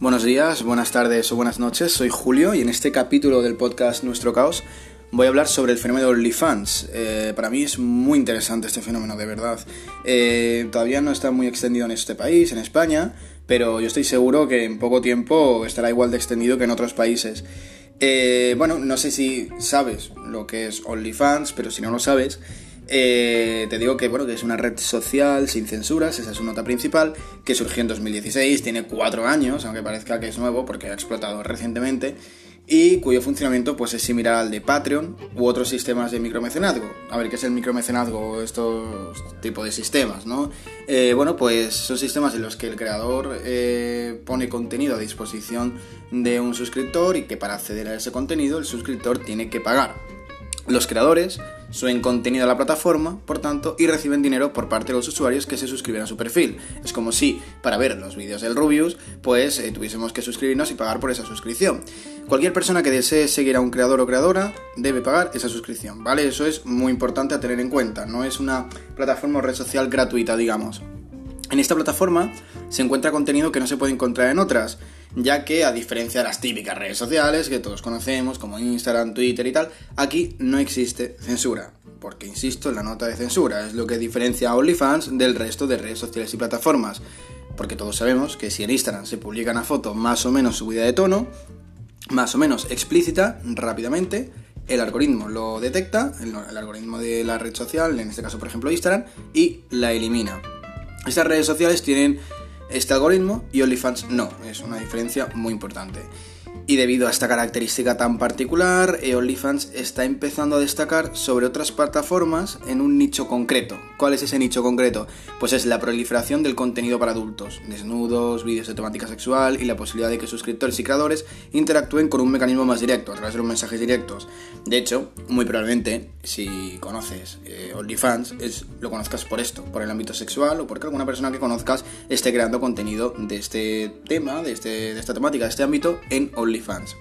Buenos días, buenas tardes o buenas noches, soy Julio y en este capítulo del podcast Nuestro Caos voy a hablar sobre el fenómeno de OnlyFans. Eh, para mí es muy interesante este fenómeno, de verdad. Eh, todavía no está muy extendido en este país, en España, pero yo estoy seguro que en poco tiempo estará igual de extendido que en otros países. Eh, bueno, no sé si sabes lo que es OnlyFans, pero si no lo sabes, eh, te digo que, bueno, que es una red social sin censuras, esa es su nota principal, que surgió en 2016, tiene cuatro años, aunque parezca que es nuevo porque ha explotado recientemente, y cuyo funcionamiento pues, es similar al de Patreon u otros sistemas de micromecenazgo. A ver, ¿qué es el micromecenazgo? Estos tipos de sistemas, ¿no? Eh, bueno, pues son sistemas en los que el creador eh, pone contenido a disposición de un suscriptor y que para acceder a ese contenido el suscriptor tiene que pagar. Los creadores suben contenido a la plataforma, por tanto, y reciben dinero por parte de los usuarios que se suscriben a su perfil. Es como si, para ver los vídeos del Rubius, pues eh, tuviésemos que suscribirnos y pagar por esa suscripción. Cualquier persona que desee seguir a un creador o creadora debe pagar esa suscripción, ¿vale? Eso es muy importante a tener en cuenta, no es una plataforma o red social gratuita, digamos. En esta plataforma se encuentra contenido que no se puede encontrar en otras, ya que a diferencia de las típicas redes sociales que todos conocemos, como Instagram, Twitter y tal, aquí no existe censura. Porque, insisto, la nota de censura es lo que diferencia a OnlyFans del resto de redes sociales y plataformas. Porque todos sabemos que si en Instagram se publica una foto más o menos subida de tono, más o menos explícita, rápidamente, el algoritmo lo detecta, el, el algoritmo de la red social, en este caso por ejemplo Instagram, y la elimina. Estas redes sociales tienen este algoritmo y OnlyFans no, es una diferencia muy importante. Y debido a esta característica tan particular, eh, OnlyFans está empezando a destacar sobre otras plataformas en un nicho concreto. ¿Cuál es ese nicho concreto? Pues es la proliferación del contenido para adultos, desnudos, vídeos de temática sexual y la posibilidad de que suscriptores y creadores interactúen con un mecanismo más directo, a través de los mensajes directos. De hecho, muy probablemente, si conoces eh, OnlyFans, es, lo conozcas por esto, por el ámbito sexual o porque alguna persona que conozcas esté creando contenido de este tema, de, este, de esta temática, de este ámbito en OnlyFans. OnlyFans.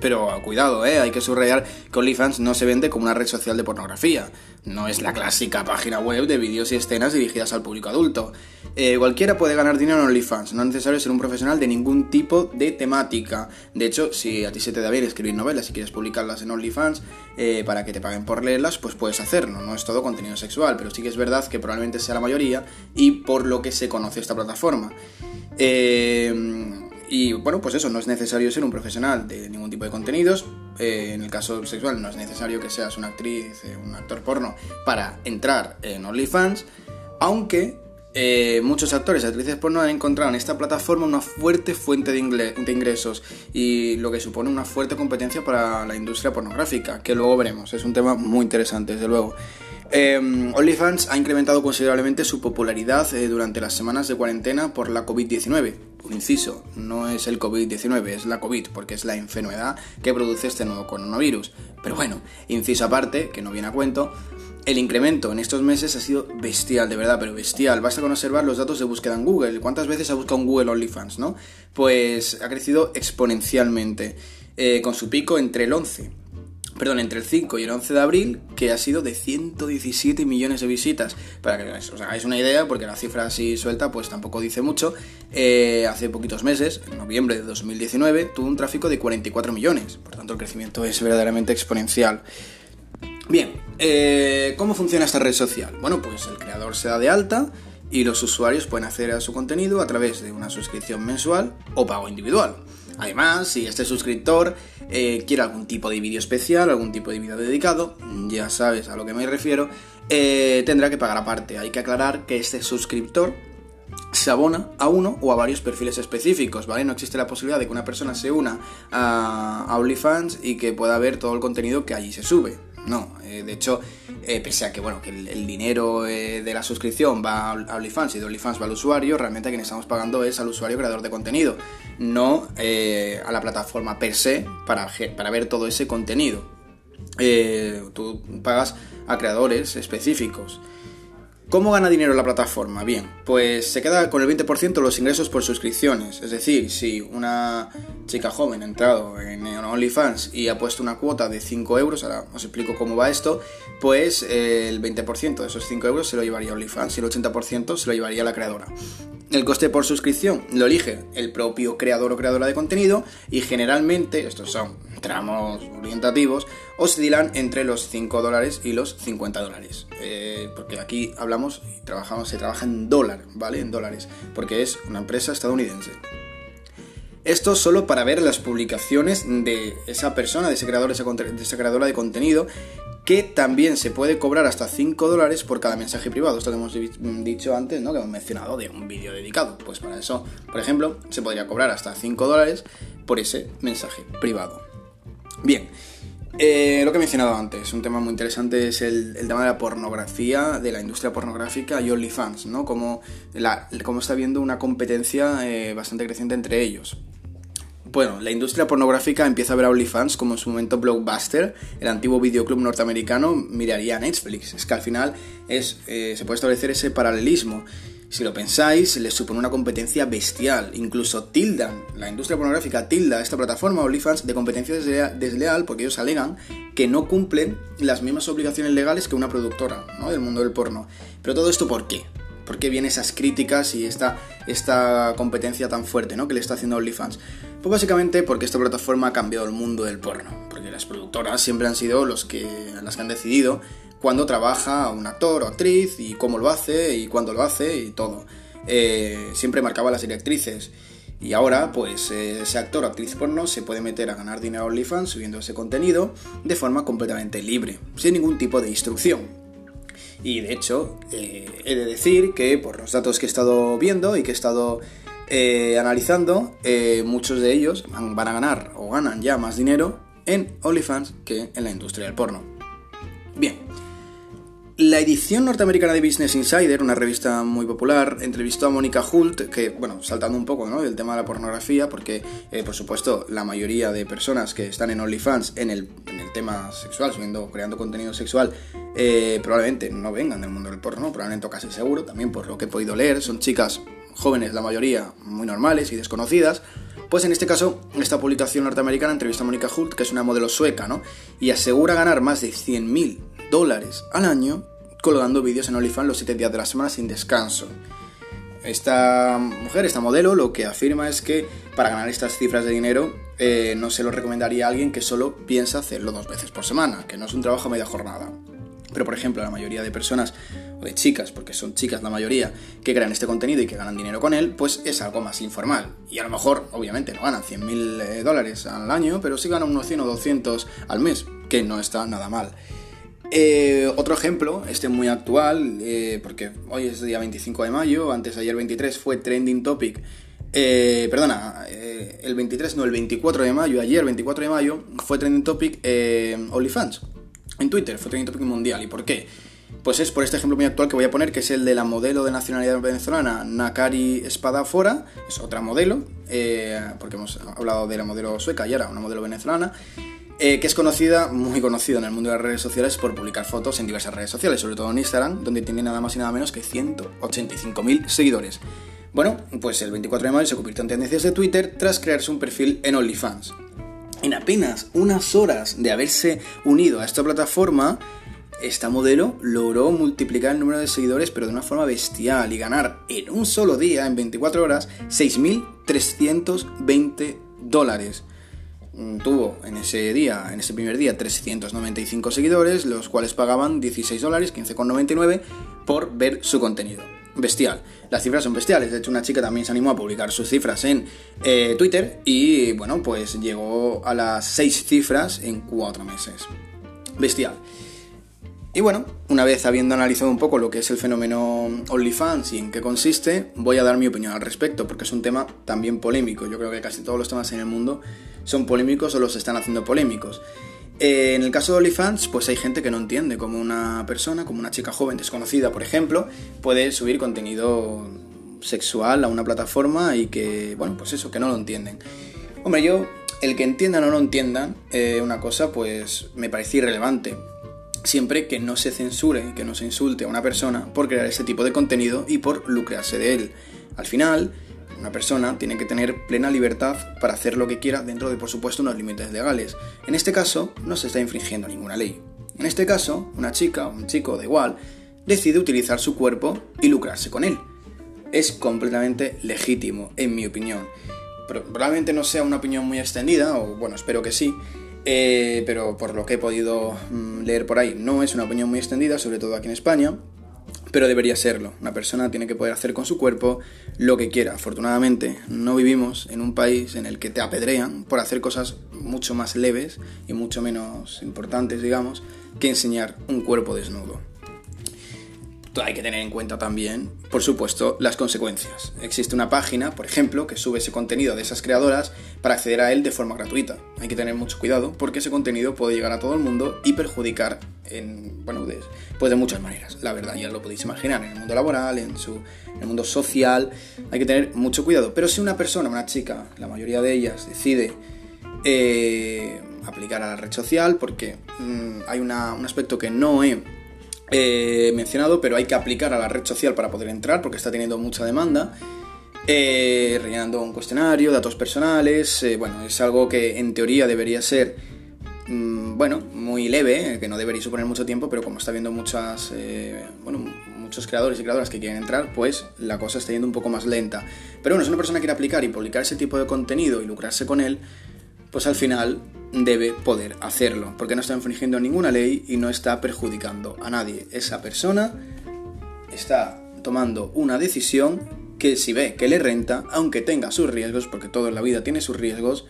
Pero cuidado, ¿eh? hay que subrayar que OnlyFans no se vende como una red social de pornografía. No es la clásica página web de vídeos y escenas dirigidas al público adulto. Eh, cualquiera puede ganar dinero en OnlyFans, no es necesario ser un profesional de ningún tipo de temática. De hecho, si a ti se te da bien escribir novelas y quieres publicarlas en OnlyFans eh, para que te paguen por leerlas, pues puedes hacerlo. No es todo contenido sexual, pero sí que es verdad que probablemente sea la mayoría y por lo que se conoce esta plataforma. Eh y bueno, pues eso, no es necesario ser un profesional de ningún tipo de contenidos. Eh, en el caso sexual no es necesario que seas una actriz, eh, un actor porno para entrar en OnlyFans. Aunque eh, muchos actores y actrices porno han encontrado en esta plataforma una fuerte fuente de, de, ingresos y lo que supone una fuerte competencia para la industria pornográfica, que luego veremos. Es un tema muy interesante, desde luego. OnlyFans ha incrementado considerablemente su popularidad durante las semanas de cuarentena por la COVID-19 un inciso, no es el COVID-19, es la COVID, porque es la enfermedad que produce este nuevo coronavirus. Pero bueno, inciso aparte, que no viene a cuento, el incremento en estos meses ha sido bestial, de verdad, pero bestial. Basta con observar los datos de búsqueda en Google. ¿Cuántas veces ha buscado en Google OnlyFans, no? Pues ha crecido exponencialmente, eh, con su pico entre el 11 perdón, entre el 5 y el 11 de abril, que ha sido de 117 millones de visitas. Para que os hagáis una idea, porque la cifra así suelta, pues tampoco dice mucho. Eh, hace poquitos meses, en noviembre de 2019, tuvo un tráfico de 44 millones. Por tanto, el crecimiento es verdaderamente exponencial. Bien, eh, ¿cómo funciona esta red social? Bueno, pues el creador se da de alta y los usuarios pueden acceder a su contenido a través de una suscripción mensual o pago individual. Además, si este suscriptor eh, quiere algún tipo de vídeo especial, algún tipo de vídeo dedicado, ya sabes a lo que me refiero, eh, tendrá que pagar aparte. Hay que aclarar que este suscriptor se abona a uno o a varios perfiles específicos, ¿vale? No existe la posibilidad de que una persona se una a, OnlyFans y que pueda ver todo el contenido que allí se sube. No, eh, de hecho, eh, pese a que bueno que el, dinero eh, de la suscripción va a OnlyFans y de OnlyFans va al usuario, realmente a quien estamos pagando es al usuario creador de contenido, no a la plataforma per se para, para ver todo ese contenido. tú pagas a creadores específicos. ¿Cómo gana dinero la plataforma? Bien, pues se queda con el 20% de los ingresos por suscripciones. Es decir, si una chica joven ha entrado en OnlyFans y ha puesto una cuota de 5 euros, ahora os explico cómo va esto, pues eh, el 20% de esos 5 euros se lo llevaría OnlyFans y el 80% se lo llevaría la creadora. El coste por suscripción lo elige el propio creador o creadora de contenido y generalmente, estos son tramos orientativos, oscilan entre los 5 dólares y los 50 dólares. Eh, porque aquí hablamos y trabajamos, se trabaja en dólar, ¿vale? En dólares, porque es una empresa estadounidense. Esto solo para ver las publicaciones de esa persona, de ese creador, de esa creadora de contenido, que también se puede cobrar hasta 5 dólares por cada mensaje privado. Esto que hemos dicho antes, ¿no? Que hemos mencionado de un vídeo dedicado. Pues para eso, por ejemplo, se podría cobrar hasta 5 dólares por ese mensaje privado. Bien, eh, lo que he mencionado antes, un tema muy interesante es el, tema de la pornografía, de la industria pornográfica y OnlyFans, ¿no? Como, la, está habiendo una competencia eh, bastante creciente entre ellos. Bueno, la industria pornográfica empieza a ver a OnlyFans como en su momento Blockbuster, el antiguo videoclub norteamericano, miraría a Netflix. Es que al final es, eh, se puede establecer ese paralelismo. Si lo pensáis, les supone una competencia bestial. Incluso tildan, la industria pornográfica tilda a esta plataforma OnlyFans de competencia desleal porque ellos alegan que no cumplen las mismas obligaciones legales que una productora ¿no? del mundo del porno. Pero todo esto, ¿por qué? ¿Por qué vienen esas críticas y esta, esta competencia tan fuerte ¿no? que le está haciendo OnlyFans? Pues básicamente porque esta plataforma ha cambiado el mundo del porno, porque las productoras siempre han sido los que, las que han decidido cuándo trabaja un actor o actriz y cómo lo hace y cuándo lo hace y todo. Eh, siempre marcaba las directrices. Y ahora, pues, ese actor o actriz porno se puede meter a ganar dinero a OnlyFans subiendo ese contenido de forma completamente libre, sin ningún tipo de instrucción. Y de hecho, eh, he de decir que por los datos que he estado viendo y que he estado eh, analizando, eh, muchos de ellos van a ganar o ganan ya más dinero en OnlyFans que en la industria del porno. Bien, la edición norteamericana de Business Insider, una revista muy popular, entrevistó a Mónica Hult, que, bueno, saltando un poco ¿no? del tema de la pornografía, porque, eh, por supuesto, la mayoría de personas que están en OnlyFans en el, tema sexual, subiendo, creando contenido sexual, probablemente no vengan del mundo del porno, probablemente casi seguro, también por lo que he podido leer, son chicas jóvenes, la mayoría muy normales y desconocidas, pues en este caso, esta publicación norteamericana entrevista a Mónica Hult, que es una modelo sueca, ¿no? Y asegura ganar más de 100.000 dólares al año colgando vídeos en OnlyFans los 7 días de la semana sin descanso. Esta mujer, esta modelo, lo que afirma es que para ganar estas cifras de dinero eh, no se lo recomendaría a alguien que solo piensa hacerlo dos veces por semana, que no es un trabajo a media jornada. Pero por ejemplo, la mayoría de personas, o de chicas, porque son chicas la mayoría, que crean este contenido y que ganan dinero con él, pues es algo más informal. Y a lo mejor, obviamente, no ganan 100.000 eh, dólares al año, pero sí ganan unos 100 o 200 al mes, que no está nada mal. Eh, otro ejemplo, este muy actual, eh, porque hoy es día 25 de mayo, antes ayer 23 fue trending topic. perdona, el 23, no, el 24 de mayo, ayer 24 de mayo, fue trending topic OnlyFans en Twitter, fue trending topic mundial. ¿Y por qué? Pues es por este ejemplo muy actual que voy a poner, que es el de la modelo de nacionalidad venezolana, Nakari Espadafora, es otra modelo, eh, porque hemos hablado de la modelo sueca y ahora una modelo venezolana, eh, que es conocida, muy conocida en el mundo de las redes sociales por publicar fotos en diversas redes sociales, sobre todo en Instagram, donde tiene nada más y nada menos que 185.000 seguidores. Bueno, pues el 24 de mayo se convirtió en tendencias de Twitter tras crearse un perfil en OnlyFans. En apenas unas horas de haberse unido a esta plataforma, esta modelo logró multiplicar el número de seguidores pero de una forma bestial y ganar en un solo día, en 24 horas, 6.320 dólares. Tuvo en ese día, en ese primer día, 395 seguidores, los cuales pagaban 16 dólares, 15,99 por ver su contenido bestial. Las cifras son bestiales. De hecho, una chica también se animó a publicar sus cifras en eh, Twitter y, bueno, pues llegó a las 6 cifras en 4 meses. Bestial. Y bueno, una vez habiendo analizado un poco lo que es el fenómeno OnlyFans y en qué consiste, voy a dar mi opinión al respecto, porque es un tema también polémico. Yo creo que casi todos los temas en el mundo son polémicos o los están haciendo polémicos. Eh, en el caso de OnlyFans, pues hay gente que no entiende cómo una persona, como una chica joven desconocida, por ejemplo, puede subir contenido sexual a una plataforma y que, bueno, pues eso, que no lo entienden. Hombre, yo, el que entiendan o no entiendan eh, una cosa, pues me parece irrelevante. Siempre que no se censure, que no se insulte a una persona por crear ese tipo de contenido y por lucrarse de él. Al final, una persona tiene que tener plena libertad para hacer lo que quiera dentro de, por supuesto, unos límites legales. En este caso, no se está infringiendo ninguna ley. En este caso, una chica o un chico, da igual, decide utilizar su cuerpo y lucrarse con él. es completamente legítimo, en mi opinión. Probablemente no sea una opinión muy extendida, o bueno, espero que sí, eh, pero por lo que he podido mm, leer por ahí, no es una opinión muy extendida, sobre todo aquí en España, pero debería serlo. Una persona tiene que poder hacer con su cuerpo lo que quiera. Afortunadamente, no vivimos en un país en el que te apedrean por hacer cosas mucho más leves y mucho menos importantes, digamos, que enseñar un cuerpo desnudo hay que tener en cuenta también, por supuesto, las consecuencias. Existe una página, por ejemplo, que sube ese contenido de esas creadoras para acceder a él de forma gratuita. Hay que tener mucho cuidado porque ese contenido puede llegar a todo el mundo y perjudicar en, bueno, de, pues de muchas maneras. La verdad, ya lo podéis imaginar, en el mundo laboral, en, su, el mundo social, hay que tener mucho cuidado. Pero si una persona, una chica, la mayoría de ellas, decide eh, aplicar a la red social, porque mm, hay un aspecto que no he eh, mencionado, pero hay que aplicar a la red social para poder entrar porque está teniendo mucha demanda. Eh, rellenando un cuestionario, datos personales, eh, bueno, es algo que en teoría debería ser, mm, bueno, muy leve, que no debería suponer mucho tiempo, pero como está viendo muchas, bueno, muchos creadores y creadoras que quieren entrar, pues la cosa está yendo un poco más lenta. Pero bueno, si una persona quiere aplicar y publicar ese tipo de contenido y lucrarse con él, pues al final debe poder hacerlo, porque no está infringiendo ninguna ley y no está perjudicando a nadie. Esa persona está tomando una decisión que si ve que le renta, aunque tenga sus riesgos, porque todo en la vida tiene sus riesgos,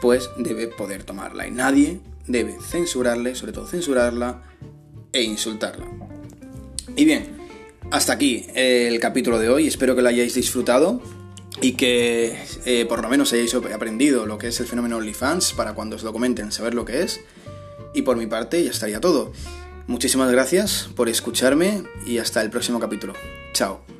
pues debe poder tomarla. Y nadie debe censurarle, sobre todo censurarla e insultarla. Y bien, hasta aquí el capítulo de hoy, espero que lo hayáis disfrutado y que eh, por lo menos hayáis aprendido lo que es el fenómeno OnlyFans para cuando os lo comenten saber lo que es. Y por mi parte ya estaría todo. Muchísimas gracias por escucharme y hasta el próximo capítulo. Chao.